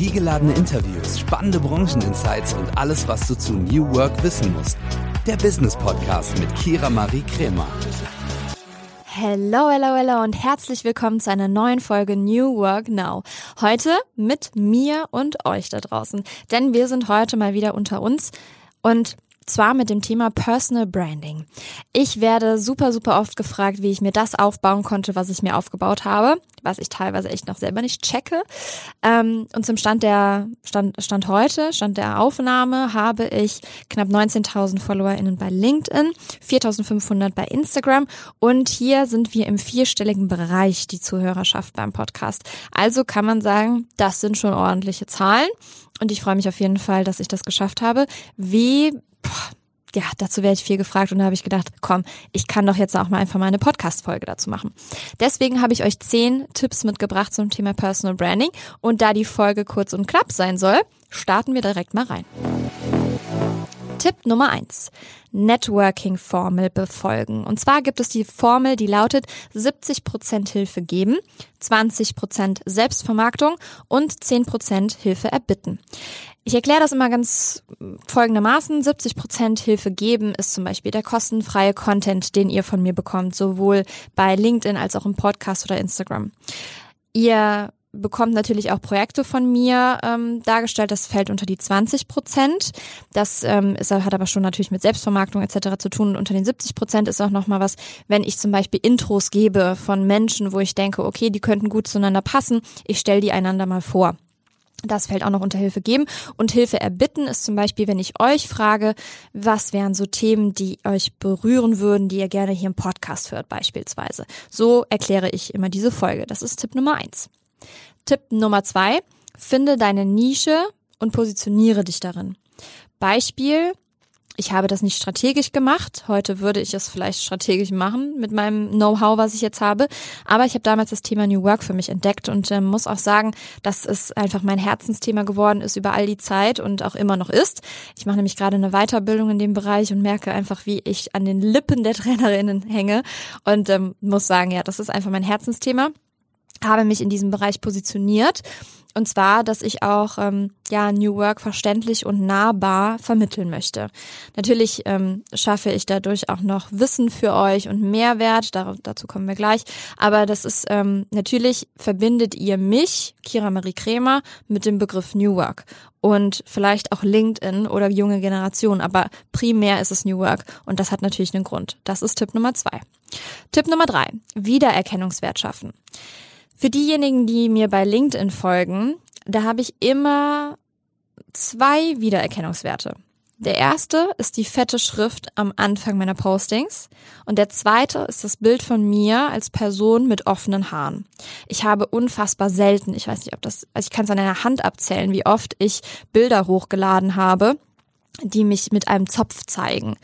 Energiegeladene Interviews, spannende Brancheninsights und alles, was du zu New Work wissen musst. Der Business Podcast mit Kira Marie Kremer. Hello, hello, hello und herzlich willkommen zu einer neuen Folge New Work Now. Heute mit mir und euch da draußen, denn wir sind heute mal wieder unter uns und zwar mit dem Thema Personal Branding. Ich werde super, super oft gefragt, wie ich mir das aufbauen konnte, was ich mir aufgebaut habe, was ich teilweise echt noch selber nicht checke. Ähm, und zum Stand der Stand, Stand heute, Stand der Aufnahme, habe ich knapp 19.000 FollowerInnen bei LinkedIn, 4.500 bei Instagram und hier sind wir im vierstelligen Bereich, die Zuhörerschaft beim Podcast. Also kann man sagen, das sind schon ordentliche Zahlen. Und ich freue mich auf jeden Fall, dass ich das geschafft habe. Wie ja, dazu werde ich viel gefragt und da habe ich gedacht, komm, ich kann doch jetzt auch mal einfach mal eine Podcast-Folge dazu machen. Deswegen habe ich euch zehn Tipps mitgebracht zum Thema Personal Branding und da die Folge kurz und knapp sein soll, starten wir direkt mal rein. Tipp Nummer eins: Networking-Formel befolgen. Und zwar gibt es die Formel, die lautet 70% Hilfe geben, 20% Selbstvermarktung und 10% Hilfe erbitten. Ich erkläre das immer ganz folgendermaßen. 70% Hilfe geben ist zum Beispiel der kostenfreie Content, den ihr von mir bekommt, sowohl bei LinkedIn als auch im Podcast oder Instagram. Ihr bekommt natürlich auch Projekte von mir ähm, dargestellt. Das fällt unter die 20 Prozent. Das ähm, ist, hat aber schon natürlich mit Selbstvermarktung etc. zu tun. Und unter den 70 Prozent ist auch nochmal was, wenn ich zum Beispiel Intros gebe von Menschen, wo ich denke, okay, die könnten gut zueinander passen. Ich stelle die einander mal vor. Das fällt auch noch unter Hilfe geben. Und Hilfe erbitten ist zum Beispiel, wenn ich euch frage, was wären so Themen, die euch berühren würden, die ihr gerne hier im Podcast hört beispielsweise. So erkläre ich immer diese Folge. Das ist Tipp Nummer eins. Tipp Nummer zwei, finde deine Nische und positioniere dich darin. Beispiel, ich habe das nicht strategisch gemacht. Heute würde ich es vielleicht strategisch machen mit meinem Know-how, was ich jetzt habe. Aber ich habe damals das Thema New Work für mich entdeckt und äh, muss auch sagen, dass es einfach mein Herzensthema geworden ist über all die Zeit und auch immer noch ist. Ich mache nämlich gerade eine Weiterbildung in dem Bereich und merke einfach, wie ich an den Lippen der Trainerinnen hänge und ähm, muss sagen, ja, das ist einfach mein Herzensthema habe mich in diesem Bereich positioniert. Und zwar, dass ich auch ähm, ja New Work verständlich und nahbar vermitteln möchte. Natürlich ähm, schaffe ich dadurch auch noch Wissen für euch und Mehrwert. Dar dazu kommen wir gleich. Aber das ist ähm, natürlich verbindet ihr mich, Kira Marie Kremer, mit dem Begriff New Work und vielleicht auch LinkedIn oder junge Generation. Aber primär ist es New Work und das hat natürlich einen Grund. Das ist Tipp Nummer zwei. Tipp Nummer drei: Wiedererkennungswert schaffen. Für diejenigen, die mir bei LinkedIn folgen, da habe ich immer zwei Wiedererkennungswerte. Der erste ist die fette Schrift am Anfang meiner Postings und der zweite ist das Bild von mir als Person mit offenen Haaren. Ich habe unfassbar selten, ich weiß nicht, ob das, also ich kann es an einer Hand abzählen, wie oft ich Bilder hochgeladen habe, die mich mit einem Zopf zeigen.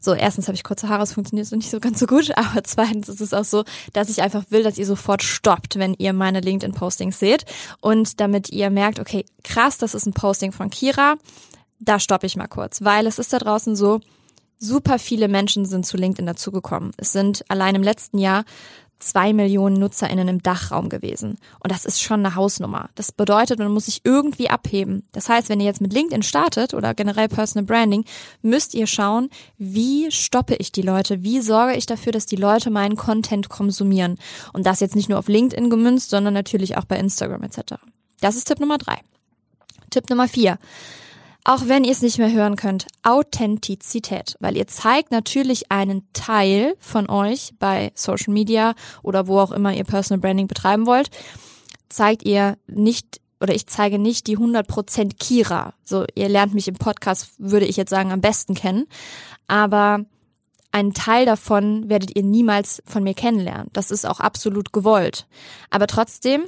So, erstens habe ich kurze Haare, es funktioniert so nicht so ganz so gut, aber zweitens ist es auch so, dass ich einfach will, dass ihr sofort stoppt, wenn ihr meine LinkedIn-Postings seht und damit ihr merkt, okay, krass, das ist ein Posting von Kira, da stoppe ich mal kurz, weil es ist da draußen so, super viele Menschen sind zu LinkedIn dazugekommen. Es sind allein im letzten Jahr zwei Millionen NutzerInnen im Dachraum gewesen. Und das ist schon eine Hausnummer. Das bedeutet, man muss sich irgendwie abheben. Das heißt, wenn ihr jetzt mit LinkedIn startet oder generell Personal Branding, müsst ihr schauen, wie stoppe ich die Leute? Wie sorge ich dafür, dass die Leute meinen Content konsumieren? Und das jetzt nicht nur auf LinkedIn gemünzt, sondern natürlich auch bei Instagram etc. Das ist Tipp Nummer drei. Tipp Nummer vier. Auch wenn ihr es nicht mehr hören könnt, Authentizität, weil ihr zeigt natürlich einen Teil von euch bei Social Media oder wo auch immer ihr Personal Branding betreiben wollt, zeigt ihr nicht oder ich zeige nicht die 100% Kira. So, ihr lernt mich im Podcast, würde ich jetzt sagen, am besten kennen, aber einen Teil davon werdet ihr niemals von mir kennenlernen. Das ist auch absolut gewollt. Aber trotzdem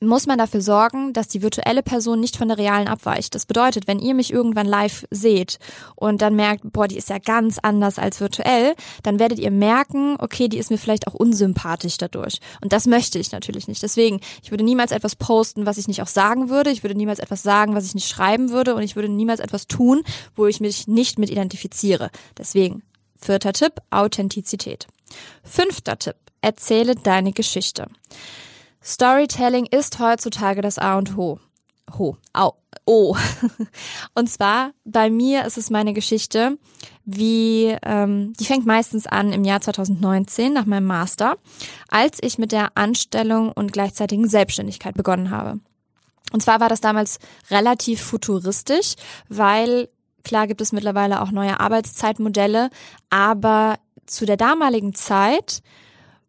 muss man dafür sorgen, dass die virtuelle Person nicht von der realen abweicht. Das bedeutet, wenn ihr mich irgendwann live seht und dann merkt, boah, die ist ja ganz anders als virtuell, dann werdet ihr merken, okay, die ist mir vielleicht auch unsympathisch dadurch. Und das möchte ich natürlich nicht. Deswegen, ich würde niemals etwas posten, was ich nicht auch sagen würde. Ich würde niemals etwas sagen, was ich nicht schreiben würde. Und ich würde niemals etwas tun, wo ich mich nicht mit identifiziere. Deswegen, vierter Tipp, Authentizität. Fünfter Tipp, erzähle deine Geschichte. Storytelling ist heutzutage das A und O. ho, au, oh. Und zwar bei mir ist es meine Geschichte, wie ähm, die fängt meistens an im Jahr 2019 nach meinem Master, als ich mit der Anstellung und gleichzeitigen Selbstständigkeit begonnen habe. Und zwar war das damals relativ futuristisch, weil klar gibt es mittlerweile auch neue Arbeitszeitmodelle, aber zu der damaligen Zeit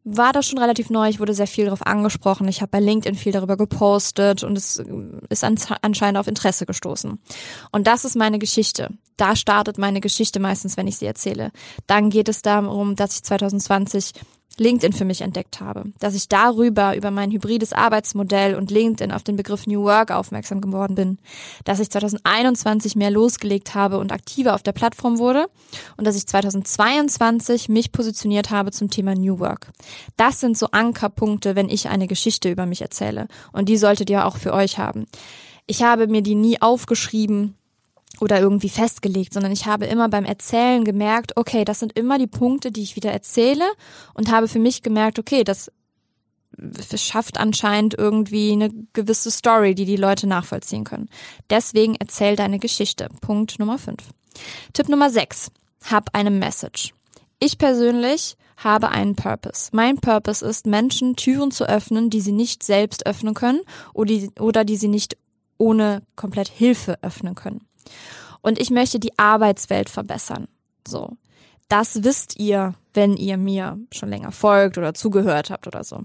war das schon relativ neu. Ich wurde sehr viel darauf angesprochen. Ich habe bei LinkedIn viel darüber gepostet und es ist anscheinend auf Interesse gestoßen. Und das ist meine Geschichte. Da startet meine Geschichte meistens, wenn ich sie erzähle. Dann geht es darum, dass ich 2020 LinkedIn für mich entdeckt habe, dass ich darüber über mein hybrides Arbeitsmodell und LinkedIn auf den Begriff New Work aufmerksam geworden bin, dass ich 2021 mehr losgelegt habe und aktiver auf der Plattform wurde und dass ich 2022 mich positioniert habe zum Thema New Work. Das sind so Ankerpunkte, wenn ich eine Geschichte über mich erzähle und die solltet ihr auch für euch haben. Ich habe mir die nie aufgeschrieben, oder irgendwie festgelegt, sondern ich habe immer beim Erzählen gemerkt, okay, das sind immer die Punkte, die ich wieder erzähle und habe für mich gemerkt, okay, das schafft anscheinend irgendwie eine gewisse Story, die die Leute nachvollziehen können. Deswegen erzähl deine Geschichte. Punkt Nummer 5. Tipp Nummer 6. Hab eine Message. Ich persönlich habe einen Purpose. Mein Purpose ist, Menschen Türen zu öffnen, die sie nicht selbst öffnen können oder die, oder die sie nicht ohne komplett Hilfe öffnen können. Und ich möchte die Arbeitswelt verbessern. So. Das wisst ihr, wenn ihr mir schon länger folgt oder zugehört habt oder so.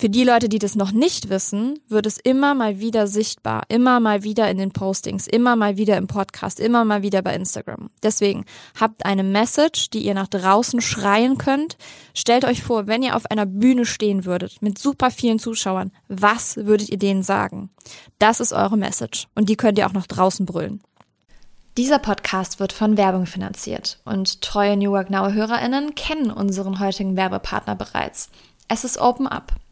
Für die Leute, die das noch nicht wissen, wird es immer mal wieder sichtbar, immer mal wieder in den Postings, immer mal wieder im Podcast, immer mal wieder bei Instagram. Deswegen habt eine Message, die ihr nach draußen schreien könnt. Stellt euch vor, wenn ihr auf einer Bühne stehen würdet mit super vielen Zuschauern, was würdet ihr denen sagen? Das ist eure Message und die könnt ihr auch nach draußen brüllen. Dieser Podcast wird von Werbung finanziert und treue New Work Now Hörerinnen kennen unseren heutigen Werbepartner bereits. Es ist Open Up.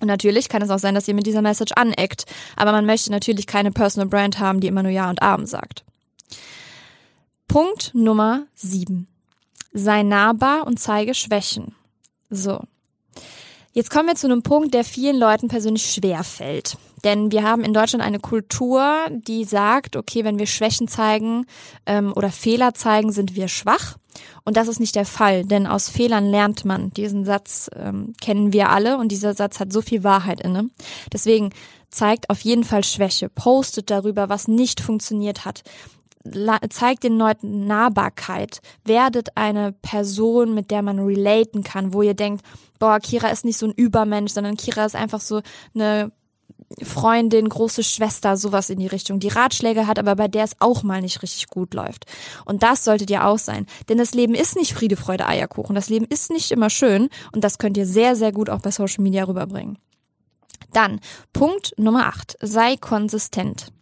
Und natürlich kann es auch sein, dass ihr mit dieser Message aneckt, aber man möchte natürlich keine Personal Brand haben, die immer nur Ja und Abend sagt. Punkt Nummer sieben: Sei nahbar und zeige Schwächen. So. Jetzt kommen wir zu einem Punkt, der vielen Leuten persönlich schwer fällt. Denn wir haben in Deutschland eine Kultur, die sagt, okay, wenn wir Schwächen zeigen ähm, oder Fehler zeigen, sind wir schwach. Und das ist nicht der Fall, denn aus Fehlern lernt man. Diesen Satz ähm, kennen wir alle und dieser Satz hat so viel Wahrheit inne. Deswegen zeigt auf jeden Fall Schwäche, postet darüber, was nicht funktioniert hat. Zeigt den Leuten Nahbarkeit, werdet eine Person, mit der man relaten kann, wo ihr denkt, boah, Kira ist nicht so ein Übermensch, sondern Kira ist einfach so eine Freundin, große Schwester, sowas in die Richtung, die Ratschläge hat, aber bei der es auch mal nicht richtig gut läuft. Und das solltet ihr auch sein. Denn das Leben ist nicht Friede, Freude, Eierkuchen. Das Leben ist nicht immer schön und das könnt ihr sehr, sehr gut auch bei Social Media rüberbringen. Dann, Punkt Nummer 8. Sei konsistent.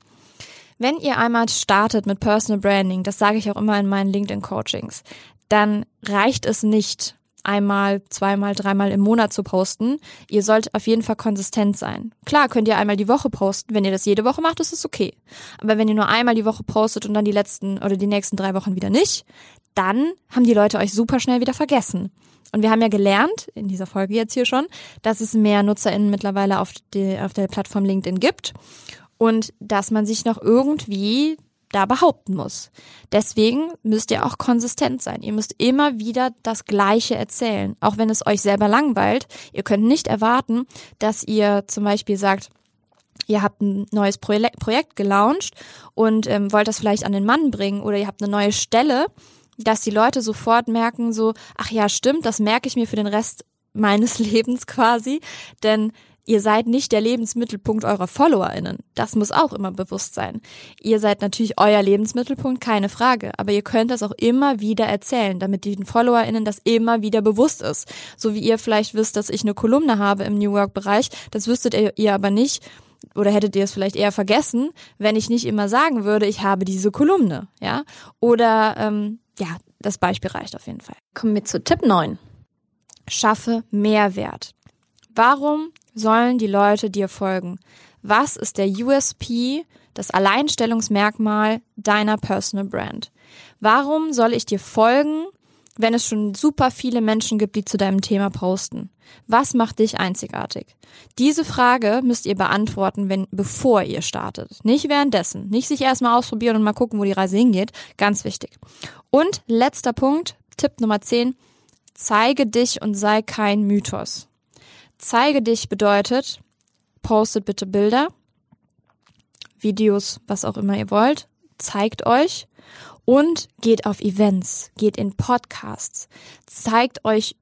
Wenn ihr einmal startet mit Personal Branding, das sage ich auch immer in meinen LinkedIn-Coachings, dann reicht es nicht, einmal, zweimal, dreimal im Monat zu posten. Ihr sollt auf jeden Fall konsistent sein. Klar könnt ihr einmal die Woche posten. Wenn ihr das jede Woche macht, ist es okay. Aber wenn ihr nur einmal die Woche postet und dann die letzten oder die nächsten drei Wochen wieder nicht, dann haben die Leute euch super schnell wieder vergessen. Und wir haben ja gelernt, in dieser Folge jetzt hier schon, dass es mehr NutzerInnen mittlerweile auf, die, auf der Plattform LinkedIn gibt und dass man sich noch irgendwie da behaupten muss. Deswegen müsst ihr auch konsistent sein. Ihr müsst immer wieder das Gleiche erzählen, auch wenn es euch selber langweilt. Ihr könnt nicht erwarten, dass ihr zum Beispiel sagt, ihr habt ein neues Projekt gelauncht und ähm, wollt das vielleicht an den Mann bringen oder ihr habt eine neue Stelle, dass die Leute sofort merken so, ach ja, stimmt, das merke ich mir für den Rest meines Lebens quasi, denn Ihr seid nicht der Lebensmittelpunkt eurer FollowerInnen. Das muss auch immer bewusst sein. Ihr seid natürlich euer Lebensmittelpunkt, keine Frage. Aber ihr könnt das auch immer wieder erzählen, damit den FollowerInnen das immer wieder bewusst ist. So wie ihr vielleicht wisst, dass ich eine Kolumne habe im New Work Bereich. Das wüsstet ihr, ihr aber nicht. Oder hättet ihr es vielleicht eher vergessen, wenn ich nicht immer sagen würde, ich habe diese Kolumne, ja? Oder, ähm, ja, das Beispiel reicht auf jeden Fall. Kommen wir zu Tipp 9. Schaffe Mehrwert. Warum sollen die Leute dir folgen? Was ist der USP, das Alleinstellungsmerkmal deiner Personal Brand? Warum soll ich dir folgen, wenn es schon super viele Menschen gibt, die zu deinem Thema posten? Was macht dich einzigartig? Diese Frage müsst ihr beantworten, wenn, bevor ihr startet. Nicht währenddessen. Nicht sich erstmal ausprobieren und mal gucken, wo die Reise hingeht. Ganz wichtig. Und letzter Punkt, Tipp Nummer 10. Zeige dich und sei kein Mythos. Zeige dich bedeutet, postet bitte Bilder, Videos, was auch immer ihr wollt, zeigt euch und geht auf Events, geht in Podcasts, zeigt euch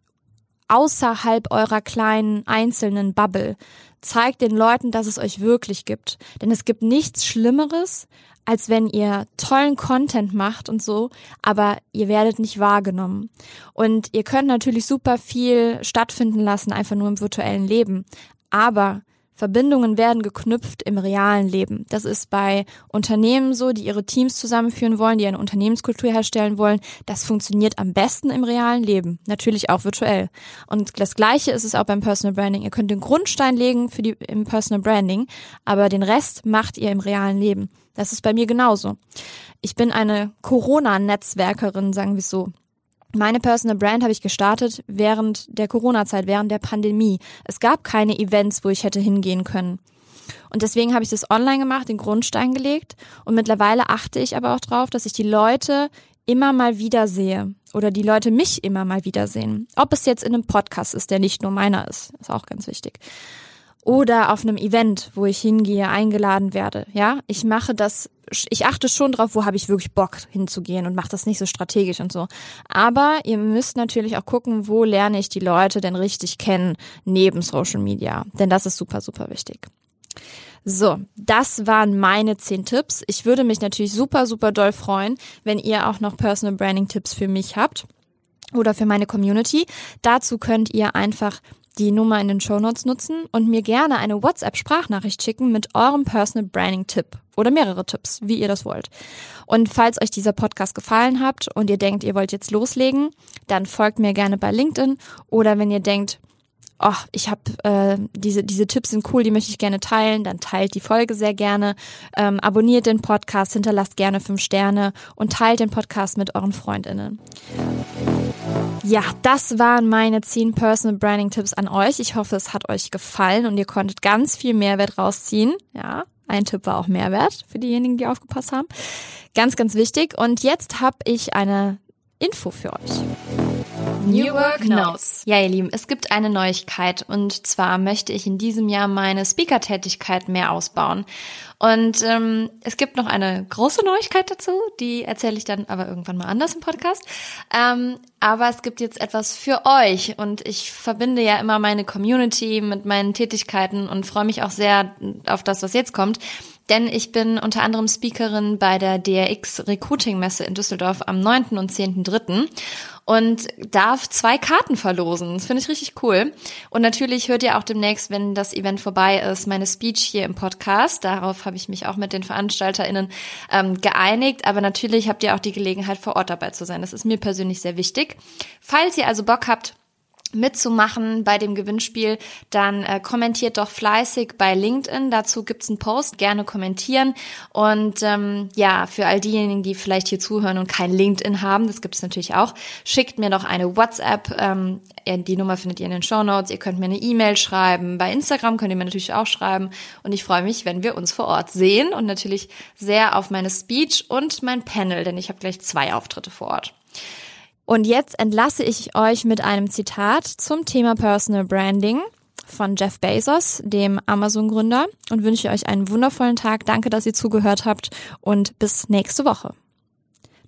außerhalb eurer kleinen einzelnen Bubble. Zeigt den Leuten, dass es euch wirklich gibt. Denn es gibt nichts Schlimmeres, als wenn ihr tollen Content macht und so, aber ihr werdet nicht wahrgenommen. Und ihr könnt natürlich super viel stattfinden lassen, einfach nur im virtuellen Leben. Aber Verbindungen werden geknüpft im realen Leben. Das ist bei Unternehmen so, die ihre Teams zusammenführen wollen, die eine Unternehmenskultur herstellen wollen. Das funktioniert am besten im realen Leben. Natürlich auch virtuell. Und das Gleiche ist es auch beim Personal Branding. Ihr könnt den Grundstein legen für die, im Personal Branding, aber den Rest macht ihr im realen Leben. Das ist bei mir genauso. Ich bin eine Corona-Netzwerkerin, sagen wir so. Meine Personal Brand habe ich gestartet während der Corona-Zeit, während der Pandemie. Es gab keine Events, wo ich hätte hingehen können. Und deswegen habe ich das online gemacht, den Grundstein gelegt. Und mittlerweile achte ich aber auch drauf, dass ich die Leute immer mal wieder sehe oder die Leute mich immer mal wieder sehen. Ob es jetzt in einem Podcast ist, der nicht nur meiner ist, ist auch ganz wichtig oder auf einem Event, wo ich hingehe, eingeladen werde. Ja, ich mache das, ich achte schon drauf, wo habe ich wirklich Bock hinzugehen und mache das nicht so strategisch und so. Aber ihr müsst natürlich auch gucken, wo lerne ich die Leute denn richtig kennen neben Social Media, denn das ist super, super wichtig. So, das waren meine zehn Tipps. Ich würde mich natürlich super, super doll freuen, wenn ihr auch noch Personal Branding Tipps für mich habt oder für meine Community. Dazu könnt ihr einfach die Nummer in den Shownotes nutzen und mir gerne eine WhatsApp-Sprachnachricht schicken mit eurem Personal Branding-Tipp oder mehrere Tipps, wie ihr das wollt. Und falls euch dieser Podcast gefallen hat und ihr denkt, ihr wollt jetzt loslegen, dann folgt mir gerne bei LinkedIn oder wenn ihr denkt, oh, ich habe äh, diese diese Tipps sind cool, die möchte ich gerne teilen, dann teilt die Folge sehr gerne, ähm, abonniert den Podcast, hinterlasst gerne fünf Sterne und teilt den Podcast mit euren Freundinnen. Ja, das waren meine 10 Personal Branding Tipps an euch. Ich hoffe, es hat euch gefallen und ihr konntet ganz viel Mehrwert rausziehen. Ja, ein Tipp war auch Mehrwert für diejenigen, die aufgepasst haben. Ganz, ganz wichtig. Und jetzt habe ich eine Info für euch. New Work Notes. Ja, ihr Lieben, es gibt eine Neuigkeit und zwar möchte ich in diesem Jahr meine Speaker-Tätigkeit mehr ausbauen. Und ähm, es gibt noch eine große Neuigkeit dazu, die erzähle ich dann aber irgendwann mal anders im Podcast. Ähm, aber es gibt jetzt etwas für euch und ich verbinde ja immer meine Community mit meinen Tätigkeiten und freue mich auch sehr auf das, was jetzt kommt denn ich bin unter anderem Speakerin bei der DRX Recruiting Messe in Düsseldorf am 9. und 10.3. und darf zwei Karten verlosen. Das finde ich richtig cool. Und natürlich hört ihr auch demnächst, wenn das Event vorbei ist, meine Speech hier im Podcast. Darauf habe ich mich auch mit den VeranstalterInnen ähm, geeinigt. Aber natürlich habt ihr auch die Gelegenheit, vor Ort dabei zu sein. Das ist mir persönlich sehr wichtig. Falls ihr also Bock habt, mitzumachen bei dem Gewinnspiel, dann äh, kommentiert doch fleißig bei LinkedIn. Dazu gibt's einen Post, gerne kommentieren. Und ähm, ja, für all diejenigen, die vielleicht hier zuhören und kein LinkedIn haben, das gibt's natürlich auch, schickt mir doch eine WhatsApp. Ähm, die Nummer findet ihr in den Show Notes. Ihr könnt mir eine E-Mail schreiben. Bei Instagram könnt ihr mir natürlich auch schreiben. Und ich freue mich, wenn wir uns vor Ort sehen und natürlich sehr auf meine Speech und mein Panel, denn ich habe gleich zwei Auftritte vor Ort. Und jetzt entlasse ich euch mit einem Zitat zum Thema Personal Branding von Jeff Bezos, dem Amazon-Gründer, und wünsche euch einen wundervollen Tag. Danke, dass ihr zugehört habt und bis nächste Woche.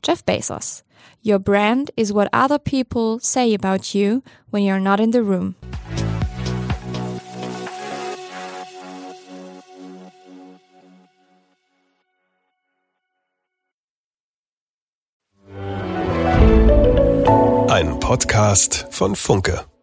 Jeff Bezos. Your brand is what other people say about you when you're not in the room. Podcast von Funke.